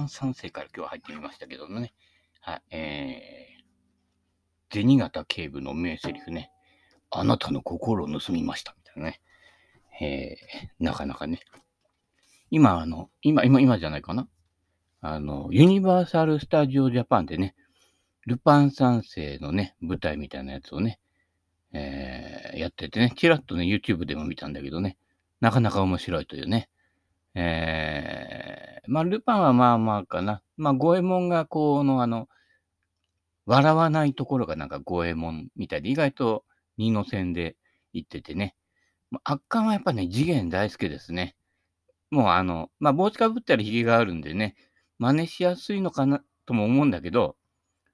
ルパン三世から今日は入ってみましたけどもね。はい。えー、銭形警部の名台詞ね。あなたの心を盗みました。みたいなね。えー、なかなかね。今、あの、今、今、今じゃないかな。あの、ユニバーサル・スタジオ・ジャパンでね、ルパン三世のね、舞台みたいなやつをね、えー、やっててね、ちらっとね、YouTube でも見たんだけどね、なかなか面白いというね。えー、まあ、ルパンはまあまあかな。まあ、五右衛門がこの、あの、笑わないところがなんか五右衛門みたいで、意外と二の線で行っててね。圧巻はやっぱね、次元大好きですね。もうあの、まあ、帽子かぶったり髭があるんでね、真似しやすいのかなとも思うんだけど、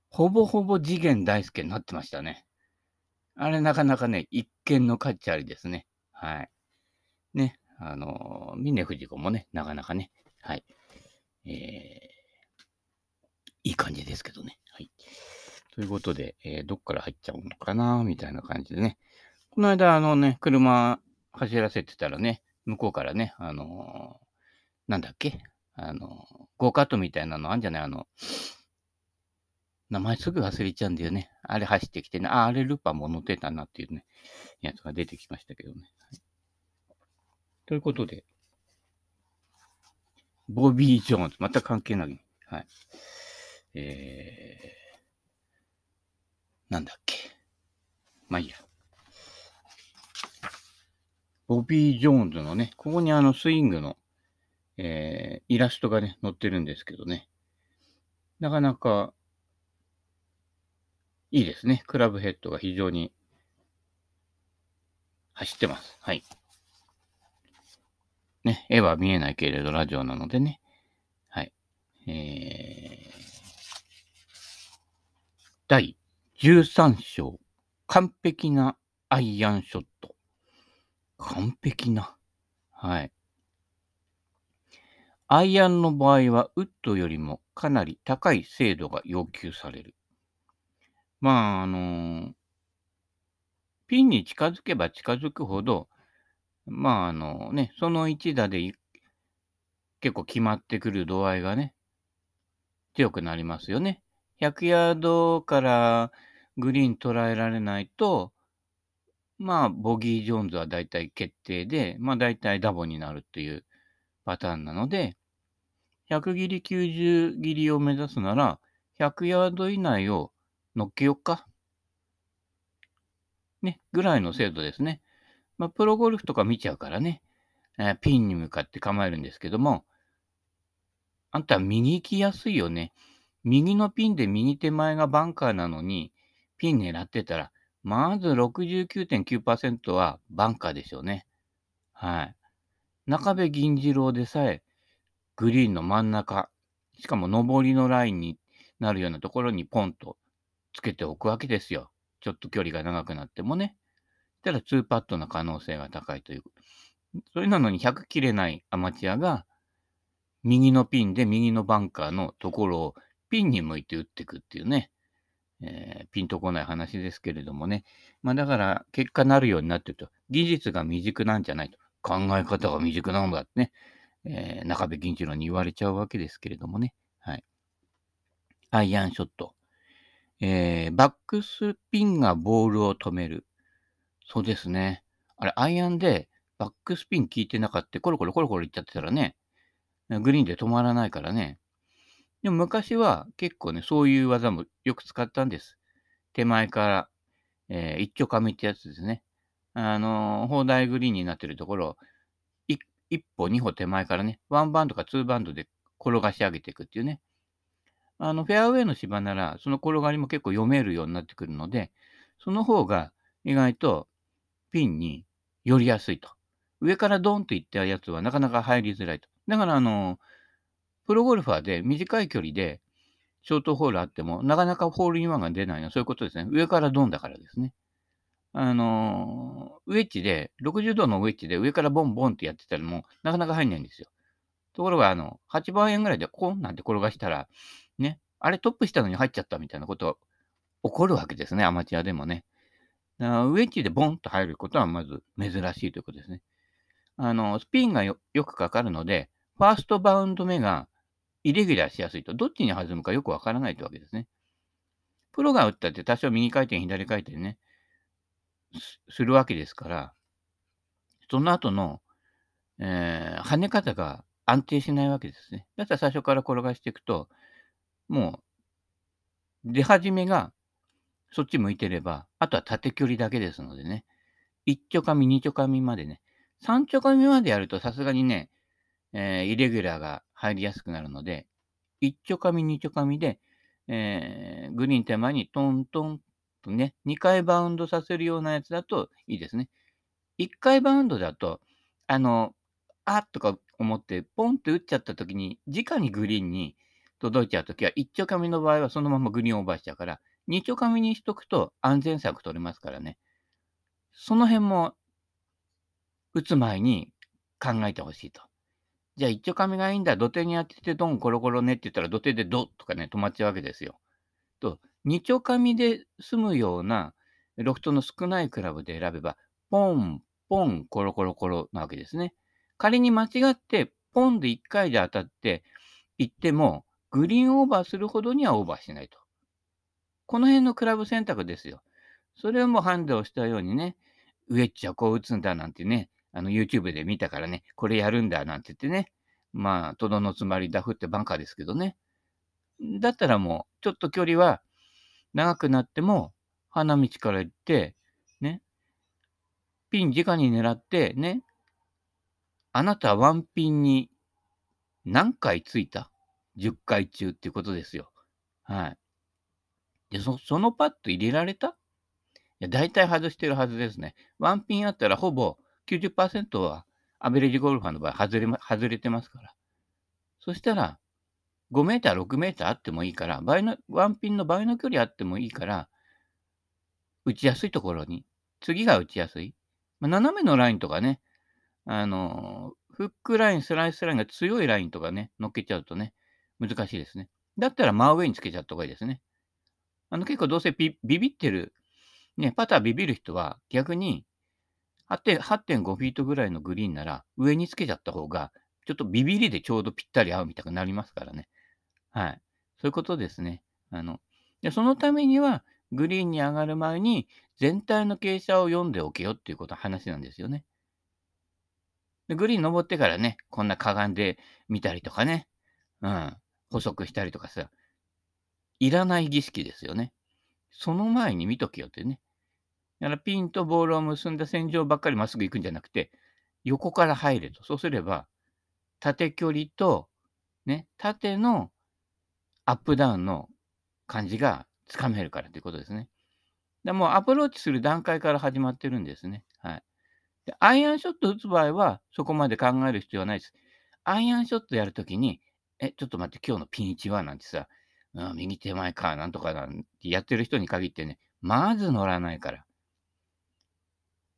ほぼほぼ次元大介になってましたね。あれなかなかね、一見の価値ありですね。はい。ね、あの、峰不二子もね、なかなかね、はい。えー、いい感じですけどね。はい。ということで、えーどっから入っちゃうのかな、みたいな感じでね。この間、あのね、車走らせてたらね、向こうからね、あのーなんだっけ？あのゴーカットみたいなのあんじゃない？あの、名前すぐ忘れちゃうんだよね。あれ走ってきてね、あ、あれルパンも乗ってたなっていうね、やつが出てきましたけどね。はいということで、ボビー・ジョーンズ、また関係ない。はい。えー、なんだっけ。まあいいや。ボビー・ジョーンズのね、ここにあのスイングの、えー、イラストがね、載ってるんですけどね。なかなか、いいですね。クラブヘッドが非常に走ってます。はい。ね、絵は見えないけれど、ラジオなのでね。はい。えー、第13章、完璧なアイアンショット。完璧な。はい。アイアンの場合は、ウッドよりもかなり高い精度が要求される。まあ、あのーピンに近づけば近づくほど、まあ、あのね、その一打で結構決まってくる度合いがね、強くなりますよね。100ヤードからグリーン捉えられないと、まあ、ボギー・ジョーンズはだいたい決定で、まあ、だいたいダボになるっていうパターンなので、100切り、90切りを目指すなら、100ヤード以内を乗っけよっか。ね、ぐらいの精度ですね。まあ、プロゴルフとか見ちゃうからね、えーピンに向かって構えるんですけども、あんた右行きやすいよね。右のピンで右手前がバンカーなのに、ピン狙ってたら、まず69.9%はバンカーでしょうね。はい。中部銀次郎でさえ、グリーンの真ん中、しかも上りのラインになるようなところにポンとつけておくわけですよ。ちょっと距離が長くなってもね。したら2パットの可能性が高いという。それなのに100切れないアマチュアが、右のピンで右のバンカーのところをピンに向いて打っていくっていうね。えーピンとこない話ですけれどもね。まあだから、結果なるようになってると、技術が未熟なんじゃないと。考え方が未熟なんだってね。えー中部銀次郎に言われちゃうわけですけれどもね。はい。アイアンショット。えーバックスピンがボールを止める。そうですね。あれ、アイアンでバックスピン効いてなかった、コロコロコロコロいっちゃってたらね、グリーンで止まらないからね。でも昔は結構ね、そういう技もよく使ったんです。手前から、えー一丁紙ってやつですね。あのー、砲台グリーンになってるところを、一歩、二歩手前からね、ワンバウンドかツーバウンドで転がし上げていくっていうね。あの、フェアウェイの芝なら、その転がりも結構読めるようになってくるので、その方が意外とピンに寄りやすいと。上からドーンといったやつはなかなか入りづらいと。だから、あの、プロゴルファーで短い距離でショートホールあっても、なかなかホールインワンが出ないのはそういうことですね。上からドンだからですね。あのウェッジで、60度のウェッジで上からボンボンってやってたらもう、なかなか入んないんですよ。ところが、あの、8番円ぐらいでコンなんて転がしたら、ね、あれトップしたのに入っちゃったみたいなことが起こるわけですね、アマチュアでもね。だからウェッジでボンと入ることはまず珍しいということですね。あの、スピンがよくかかるので、ファーストバウンド目がイレギュラーしやすいと、どっちに弾むかよくわからないというわけですね。プロが打ったって多少右回転、左回転ね、すするわけですから、その後の、えー跳ね方が安定しないわけですね。だったら最初から転がしていくと、もう、出始めがそっち向いてれば、あとは縦距離だけですのでね、1ちょかみ、2ちょかみまでね、3ちょかみまでやるとさすがにね、えーイレギュラーが入りやすくなるので、1ちょかみ、2ちょかみで、えーグリーン手前にトントンとね、2回バウンドさせるようなやつだといいですね。1回バウンドだと、あの、あっとか思って、ポンって打っちゃった時に、直にグリーンに届いちゃう時は、1ちょかみの場合はそのままグリーンオーバーしちゃうから、2ちょかみにしとくと安全策取れますからね。その辺も、打つ前に考えてほしいと。じゃあ、一丁紙がいいんだ、土手に当ててドンコロコロねって言ったら、土手でドとかね、止まっちゃうわけですよ。と、二丁紙で済むようなロフトの少ないクラブで選べば、ポン、ポン、コロコロコロなわけですね。仮に間違って、ポンで1回で当たっていっても、グリーンオーバーするほどにはオーバーしないと。この辺のクラブ選択ですよ。それをもうハンデをしたようにね、ウェッジはこう打つんだなんてね、あの YouTube で見たからね、これやるんだなんて言ってね、まあ、とどのつまりダフってバンカーですけどね。だったらもう、ちょっと距離は長くなっても、花道から行って、ね、ピン直に狙って、ね、あなたワンピンに何回ついた ?10 回中っていうことですよ。はい。で、そそのパット入れられた？いや、大体外してるはずですね。ワンピンあったらほぼ90%はアベレージゴルファーの場合外れ、外れてますから。そしたら、5メーター、6メーターあってもいいから、倍の、ワンピンの倍の距離あってもいいから、打ちやすいところに、次が打ちやすい。まあ、斜めのラインとかね、あのフックライン、スライスラインが強いラインとかね、乗っけちゃうとね、難しいですね。だったら真上につけちゃった方がいいですね。あの結構どうせビビってる、ね、パタービビる人は逆に8 8.5フィートぐらいのグリーンなら上につけちゃった方が、ちょっとビビりでちょうどぴったり合うみたいになりますからね。はい。そういうことですね。あの、でそのためには、グリーンに上がる前に全体の傾斜を読んでおけよっていうこと話なんですよね。でグリーン登ってからね、こんなかがんでみたりとかね、うん、補足したりとかさ、いらない儀式ですよね。その前に見とけよってね。だからピンとボールを結んだ線上ばっかりまっすぐ行くんじゃなくて、横から入れと。そうすれば、縦距離と、ね、縦のアップダウンの感じがつかめるからということですね。でもうアプローチする段階から始まってるんですね。はい。でアイアンショット打つ場合は、そこまで考える必要はないです。アイアンショットやるときに、え、ちょっと待って、今日のピン1は？なんてさ、うん、右手前か、なんとかなんてやってる人に限ってね、まず乗らないから。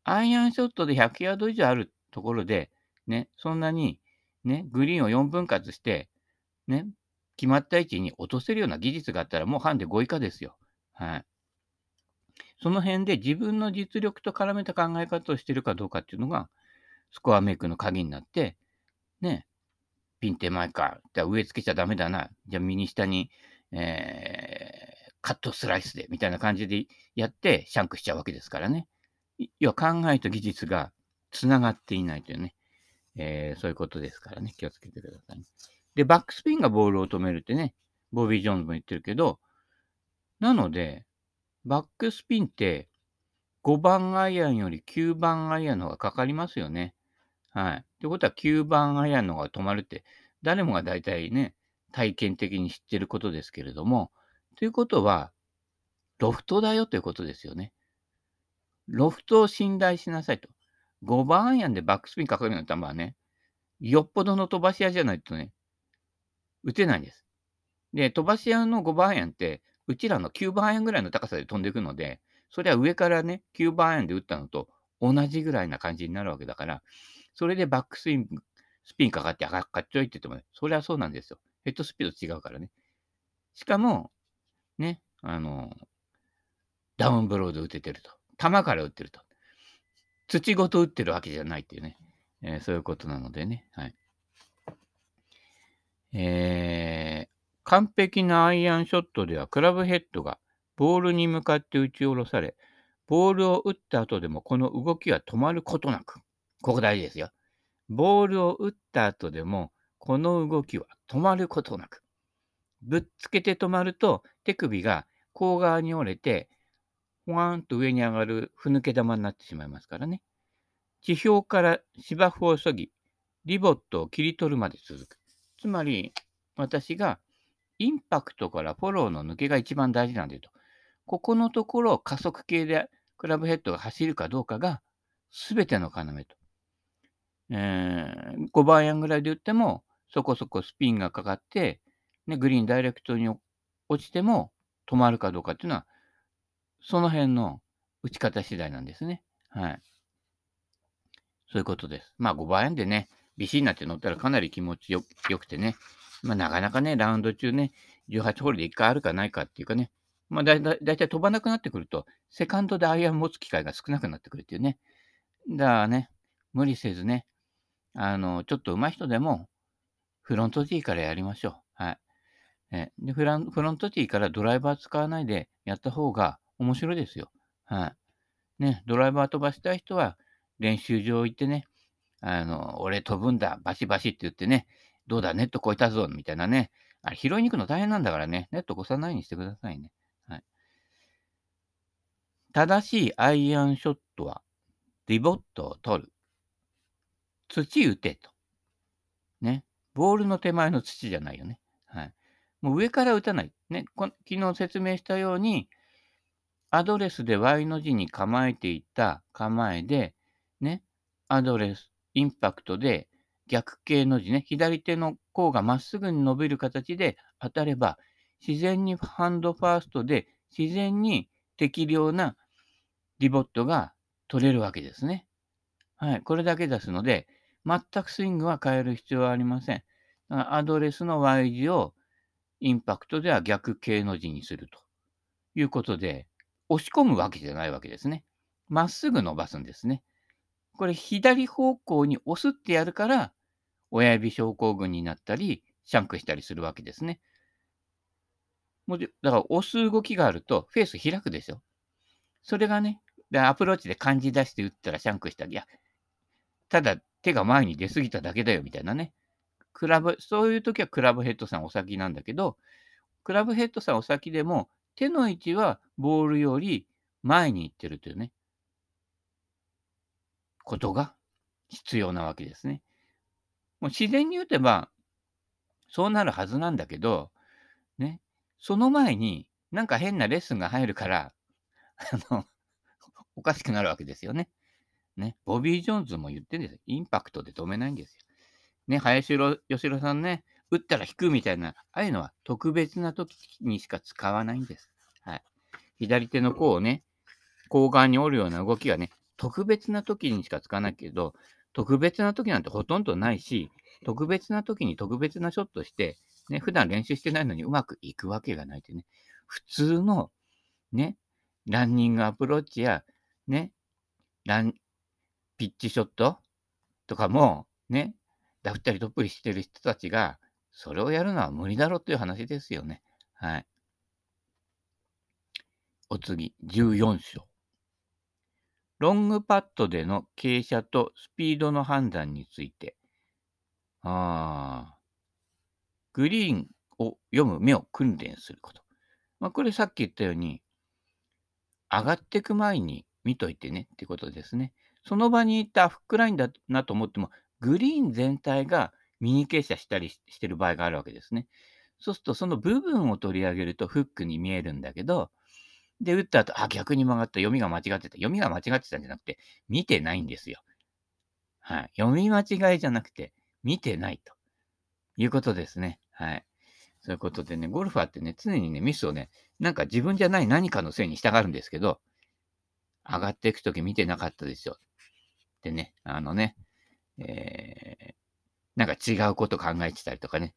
アイアンショットで100ヤード以上あるところで、ね、そんなに、ね、グリーンを4分割して、ね、決まった位置に落とせるような技術があったら、もうハンデ5以下ですよ。はい。その辺で自分の実力と絡めた考え方をしてるかどうかっていうのが、スコアメイクの鍵になって、ね、ピン手前か、じゃあ上つけちゃダメだな、じゃあ右下に、えーカットスライスで、みたいな感じでやって、シャンクしちゃうわけですからね。要は考えと技術がつながっていないというね、えーそういうことですからね、気をつけてください。で、バックスピンがボールを止めるってね、ボビー・ジョーンズも言ってるけど、なので、バックスピンって5番アイアンより9番アイアンの方がかかりますよね。はい。ってことは9番アイアンの方が止まるって、誰もが大体ね、体験的に知ってることですけれども、ということは、ロフトだよということですよね。ロフトを信頼しなさいと。5番アイアンでバックスピンかかるような球はね、よっぽどの飛ばし屋じゃないとね、打てないんです。で、飛ばし屋の5番アイアンって、うちらの9番アイアンぐらいの高さで飛んでいくので、それは上からね、9番アイアンで打ったのと同じぐらいな感じになるわけだから、それでバックスイン、スピンかかって、あかっちょいって言ってもね、それはそうなんですよ。ヘッドスピード違うからね。しかも、ね、あの、ダウンブロード打ててると。球から打ってると。土ごと打ってるわけじゃないっていうね。えー、そういうことなのでね。はい。えー、完璧なアイアンショットではクラブヘッドがボールに向かって打ち下ろされ、ボールを打った後でもこの動きは止まることなく、ここ大事ですよ。ボールを打った後でもこの動きは止まることなく、ぶっつけて止まると手首が甲側に折れて、ほわーんと上に上がるふぬけ玉になってしまいますからね。地表から芝生をそぎ、リボットを切り取るまで続く。つまり、私がインパクトからフォローの抜けが一番大事なんだよと。ここのところ加速系でクラブヘッドが走るかどうかが全ての要と。えー、5番アンぐらいで打ってもそこそこスピンがかかって、ね、グリーンダイレクトに落ちても止まるかどうかっていうのは、その辺の打ち方次第なんですね。はい。そういうことです。まあ5番アイアンでね、ビシになって乗ったらかなり気持ちよくてね、まあなかなかね、ラウンド中ね、18ホールで1回あるかないかっていうかね、まあだいたい飛ばなくなってくると、セカンドでアイアン持つ機会が少なくなってくるっていうね。だからね、無理せずね、あの、ちょっと上手い人でも、フロントティーからやりましょう。はい。えでフランフロントティーからドライバー使わないでやった方が面白いですよ。はい。ね、ドライバー飛ばしたい人は練習場行ってね、あの、俺飛ぶんだ、バシバシって言ってね、どうだ、ネット越えたぞ、みたいなね。あれ、拾いに行くの大変なんだからね、ネット越さないようにしてくださいね。はい。正しいアイアンショットは、リボットを取る。土打てと。ね。ボールの手前の土じゃないよね。はい。もう上から打たない。ね。昨日説明したように、アドレスで Y の字に構えていた構えで、ね。アドレス、インパクトで逆形の字ね、左手の甲がまっすぐに伸びる形で当たれば、自然にハンドファーストで自然に適量なリボットが取れるわけですね。はい。これだけですので、全くスイングは変える必要はありません。アドレスの Y 字をインパクトでは逆形の字にするということで、押し込むわけじゃないわけですね。まっすぐ伸ばすんですね。これ左方向に押すってやるから、親指症候群になったり、シャンクしたりするわけですね。もうだから押す動きがあるとフェース開くでしょ。それがね、アプローチで感じ出して打ったらシャンクしたり、いや、ただ手が前に出過ぎただけだよみたいなね。クラブ、そういう時はクラブヘッドさんお先なんだけど、クラブヘッドさんお先でも手の位置はボールより前に行ってるというね、ことが必要なわけですね。もう自然に打てば、そうなるはずなんだけど、ね、その前になんか変なレッスンが入るから、あの、おかしくなるわけですよね。ね、ボビー・ジョーンズも言ってるんですよ。インパクトで止めないんですよ。ね、林義郎さんね、打ったら引くみたいな、ああいうのは特別な時にしか使わないんです。はい。左手の甲をね、甲側に折るような動きはね、特別な時にしか使わないけど、特別な時なんてほとんどないし、特別な時に特別なショットして、ね、普段練習してないのにうまくいくわけがないってね。普通の、ね、ランニングアプローチや、ね、ラン、ピッチショットとかも、ね、ダフったりトップリしてる人たちが、それをやるのは無理だろうという話ですよね。はい。お次、14章。ロングパットでの傾斜とスピードの判断について。ああ。グリーンを読む目を訓練すること。まあ、これさっき言ったように、上がっていく前に見といてねってことですね。その場にいたフックラインだなと思っても、グリーン全体が右傾斜したりしてる場合があるわけですね。そうすると、その部分を取り上げるとフックに見えるんだけど、で、打った後、あ、逆に曲がった。読みが間違ってた。読みが間違ってたんじゃなくて、見てないんですよ。はい。読み間違いじゃなくて、見てないということですね。はい。そういうことでね、ゴルファーってね、常にね、ミスをね、なんか自分じゃない何かのせいにしたがるんですけど、上がっていくとき見てなかったですよ。でね、あのね、えー、なんか違うこと考えてたりとかね、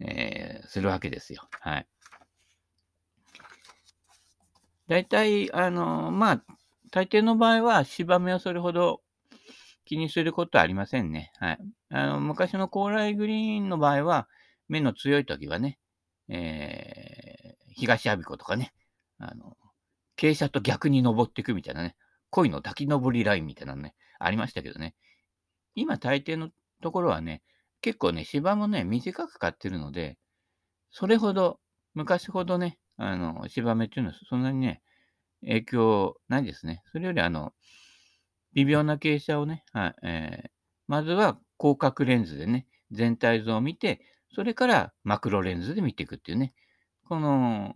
えー、するわけですよ。はい。大体、あの、まあ、大抵の場合は芝目はそれほど気にすることはありませんね。はい。あの、昔の高麗グリーンの場合は、目の強い時はね、えー、東阿鼻子とかね、あの、傾斜と逆に登っていくみたいなね、恋の滝登りラインみたいなのね、ありましたけどね。今大抵のところはね、結構ね、芝もね、短く買ってるので、それほど、昔ほどね、あの、芝目っていうのはそんなにね、影響ないですね。それよりあの、微妙な傾斜をね、はいえー、まずは広角レンズでね、全体像を見て、それからマクロレンズで見ていくっていうね、この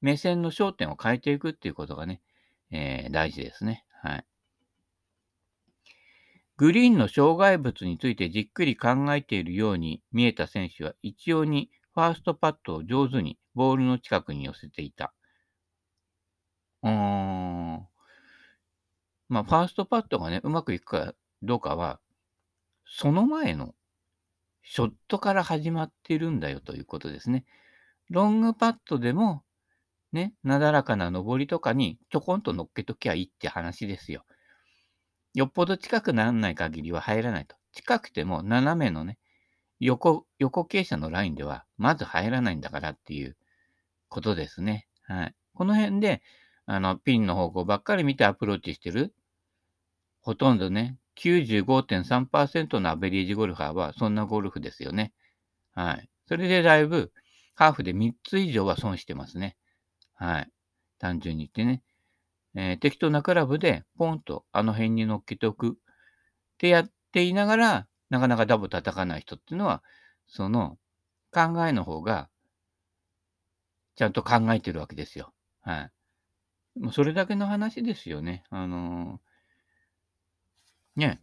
目線の焦点を変えていくっていうことがね、えー、大事ですね。はい。グリーンの障害物についてじっくり考えているように見えた選手は一様にファーストパットを上手にボールの近くに寄せていた。うーん。まあ、ファーストパットがね、うまくいくかどうかは、その前のショットから始まってるんだよということですね。ロングパットでも、ね、なだらかな上りとかにちょこんと乗っけときゃいいって話ですよ。よっぽど近くならない限りは入らないと。近くても斜めのね、横、横傾斜のラインではまず入らないんだからっていうことですね。はい。この辺で、あの、ピンの方向ばっかり見てアプローチしてる。ほとんどね、95.3%のアベレージゴルファーはそんなゴルフですよね。はい。それでだいぶ、ハーフで3つ以上は損してますね。はい。単純に言ってね。えー、適当なクラブでポンとあの辺に乗っけておくってやっていながら、なかなかダボ叩かない人っていうのは、その考えの方が、ちゃんと考えてるわけですよ。はい。もうそれだけの話ですよね。あのー、ね。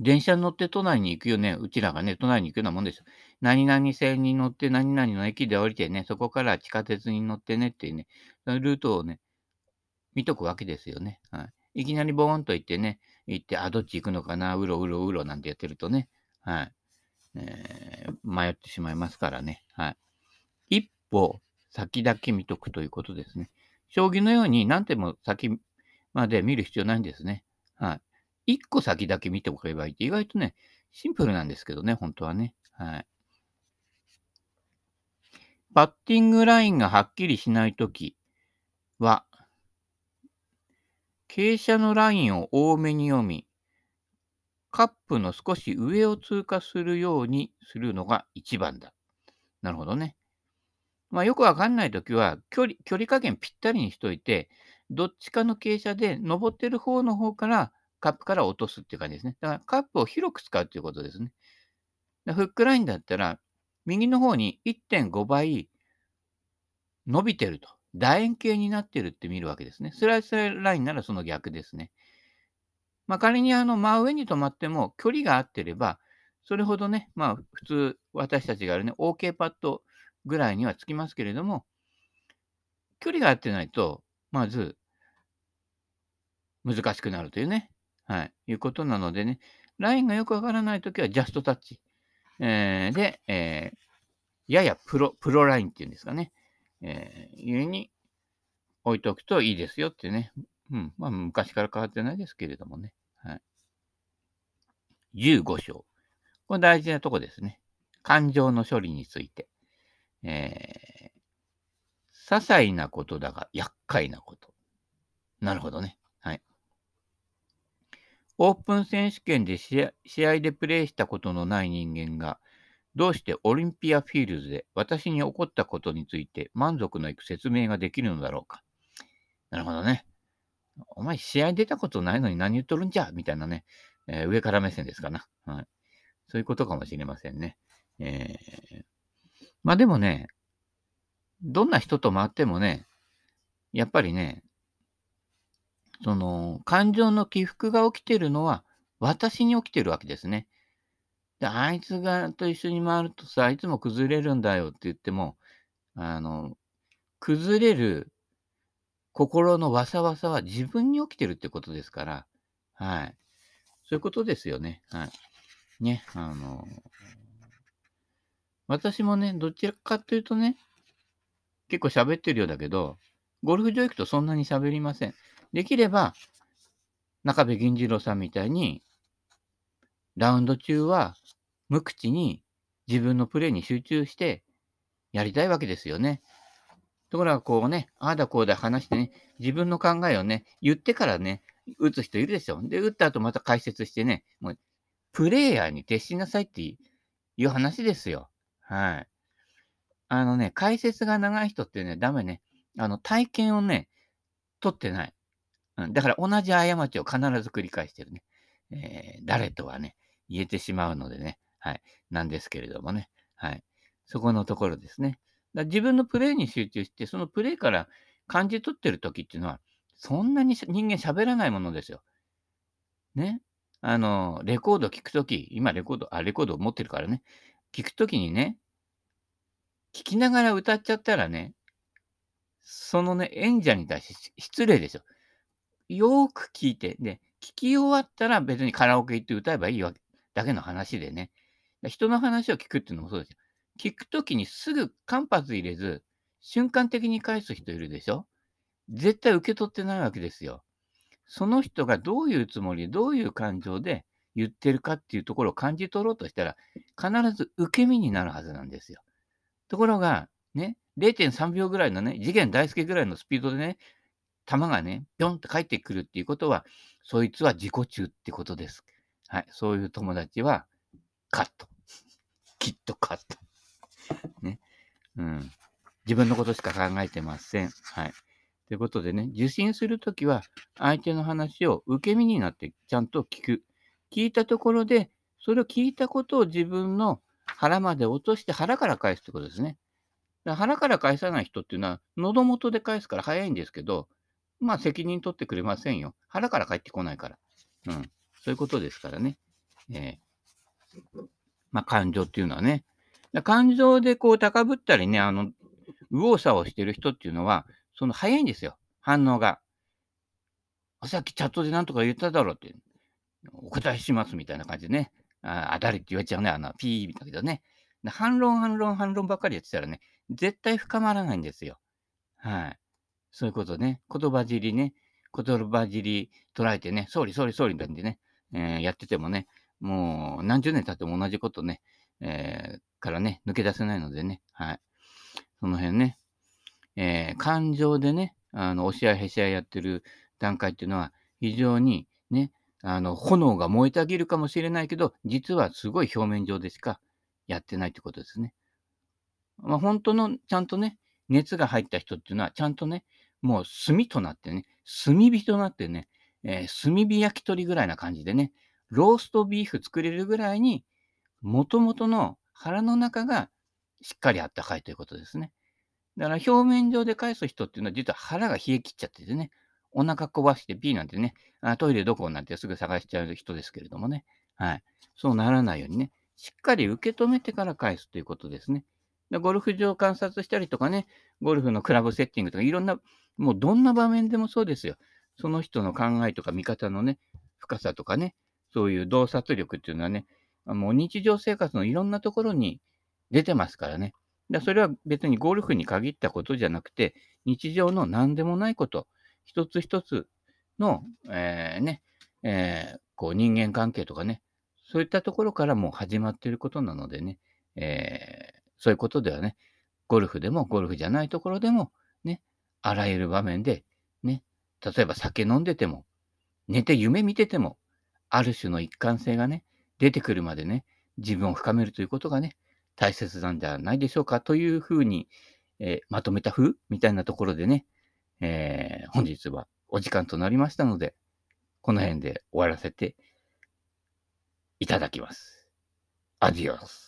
電車に乗って都内に行くよね。うちらがね、都内に行くようなもんですよ。何々線に乗って、何々の駅で降りてね、そこから地下鉄に乗ってねっていうね、ルートをね、見とくわけですよね。はい。いきなりボーンと行ってね、行って、あ、どっち行くのかな、うろうろうろなんてやってるとね、はい。えー、迷ってしまいますからね。はい。一歩先だけ見とくということですね。将棋のように何手も先まで見る必要ないんですね。はい。一個先だけ見ておけばいいって意外とね、シンプルなんですけどね、本当はね。はい。パッティングラインがはっきりしないときは、傾斜のラインを多めに読み、カップの少し上を通過するようにするのが一番だ。なるほどね。まあ、よくわかんないときは距離、距離加減ぴったりにしといて、どっちかの傾斜で登ってる方の方からカップから落とすっていう感じですね。だからカップを広く使うっていうことですね。フックラインだったら、右の方に1.5倍伸びてると。楕円形になってるって見るわけですね。スライスラインならその逆ですね。まあ、仮にあの真上に止まっても距離が合ってれば、それほどね、まあ普通私たちがあるね、OK パッドぐらいにはつきますけれども、距離が合ってないと、まず難しくなるというね、はい、いうことなのでね、ラインがよくわからないときはジャストタッチ。えー、で、えー、ややプロ、プロラインっていうんですかね。えー、家に置いておくといいですよってね。うん。まあ、昔から変わってないですけれどもね。はい。15章。これ大事なとこですね。感情の処理について。えー、些細なことだが厄介なこと。なるほどね。はい。オープン選手権で試合でプレーしたことのない人間がどうしてオリンピアフィールズで私に起こったことについて満足のいく説明ができるのだろうか？なるほどね。お前試合出たことないのに何言っとるんじゃ？みたいなね、えー、上から目線ですかな。はい。そういうことかもしれませんね。えー、まあでもね、どんな人と回ってもね、やっぱりね、その、感情の起伏が起きてるのは私に起きてるわけですね。で、あいつがと一緒に回るとさ、いつも崩れるんだよって言っても、あの、崩れる心のわさわさは自分に起きてるってことですから、はい。そういうことですよね。はい。ね、あの、私もね、どちらかというとね、結構喋ってるようだけど、ゴルフ場行くとそんなに喋りません。できれば、中部銀次郎さんみたいに、ラウンド中は無口に自分のプレーに集中してやりたいわけですよね。ところがこうね、ああだこうだ話してね、自分の考えをね、言ってからね、打つ人いるでしょ。で、打った後また解説してね、もう、プレイヤーに徹しなさいっていう話ですよ。はい。あのね、解説が長い人ってね、ダメね。あの、体験をね、取ってない。うん、だから同じ過ちを必ず繰り返してるね。えー、誰とはね、言えてしまうのでね。はい。なんですけれどもね。はい。そこのところですね。だ自分のプレイに集中して、そのプレイから感じ取ってる時っていうのは、そんなに人間喋らないものですよ。ね。あの、レコード聞くとき、今レコード、あ、レコード持ってるからね。聞くときにね、聞きながら歌っちゃったらね、そのね、演者に対して失礼でしょ。よーく聞いて、で、聞き終わったら別にカラオケ行って歌えばいいわけだけの話でね。人の話を聞くっていうのもそうですよ。聞くときにすぐ間髪入れず、瞬間的に返す人いるでしょ？絶対受け取ってないわけですよ。その人がどういうつもり、どういう感情で言ってるかっていうところを感じ取ろうとしたら、必ず受け身になるはずなんですよ。ところが、ね、0.3秒ぐらいのね、次元大介ぐらいのスピードでね、球がね、ぴょんって帰ってくるっていうことは、そいつは自己中ってことです。はい。そういう友達は、カット。きっとカット。ね。うん。自分のことしか考えてません。はい。ということでね、受信するときは、相手の話を受け身になってちゃんと聞く。聞いたところで、それを聞いたことを自分の腹まで落として腹から返すってことですね。腹から返さない人っていうのは、喉元で返すから早いんですけど、まあ責任取ってくれませんよ。腹から返ってこないから。うん。そういうことですからね。えー、まあ感情っていうのはね。感情でこう高ぶったりね、あの、右往左往してる人っていうのは、その早いんですよ。反応が。さっきチャットで何とか言っただろうって。お答えしますみたいな感じでね。あ、あ誰って言われちゃうね。あの、ピーだけどね。反論、反論、反論ばっかりやってたらね、絶対深まらないんですよ。はい。そういうことね。言葉尻ね。言葉尻捉えてね、総理、総理、総理なんでね、えー、やっててもね、もう何十年経っても同じことね、えー、からね、抜け出せないのでね、はい。その辺ね、えー、感情でね、あの、押し合いへし合いやってる段階っていうのは、非常にね、あの、炎が燃えたぎるかもしれないけど、実はすごい表面上でしかやってないってことですね。まあ、本当の、ちゃんとね、熱が入った人っていうのは、ちゃんとね、もう炭となってね、炭火となってね、えー、炭火焼き鳥ぐらいな感じでね、ローストビーフ作れるぐらいに、もともとの腹の中がしっかりあったかいということですね。だから表面上で返す人っていうのは実は腹が冷え切っちゃっててね、お腹壊して B なんてね、あトイレどこなんてすぐ探しちゃう人ですけれどもね。はい。そうならないようにね、しっかり受け止めてから返すということですね。でゴルフ場を観察したりとかね、ゴルフのクラブセッティングとかいろんな、もうどんな場面でもそうですよ。その人の考えとか見方のね、深さとかね、そういう洞察力っていうのはね、もう日常生活のいろんなところに出てますからね。だそれは別にゴルフに限ったことじゃなくて、日常の何でもないこと、一つ一つの、えー、ね、えー、こう人間関係とかね、そういったところからもう始まっていることなのでね、えー、そういうことではね、ゴルフでもゴルフじゃないところでも、ね、あらゆる場面で、ね、例えば酒飲んでても、寝て夢見てても、ある種の一貫性がね、出てくるまでね、自分を深めるということがね、大切なんじゃないでしょうかというふうに、えー、まとめた風みたいなところでね、えー、本日はお時間となりましたので、この辺で終わらせていただきます。アディオス。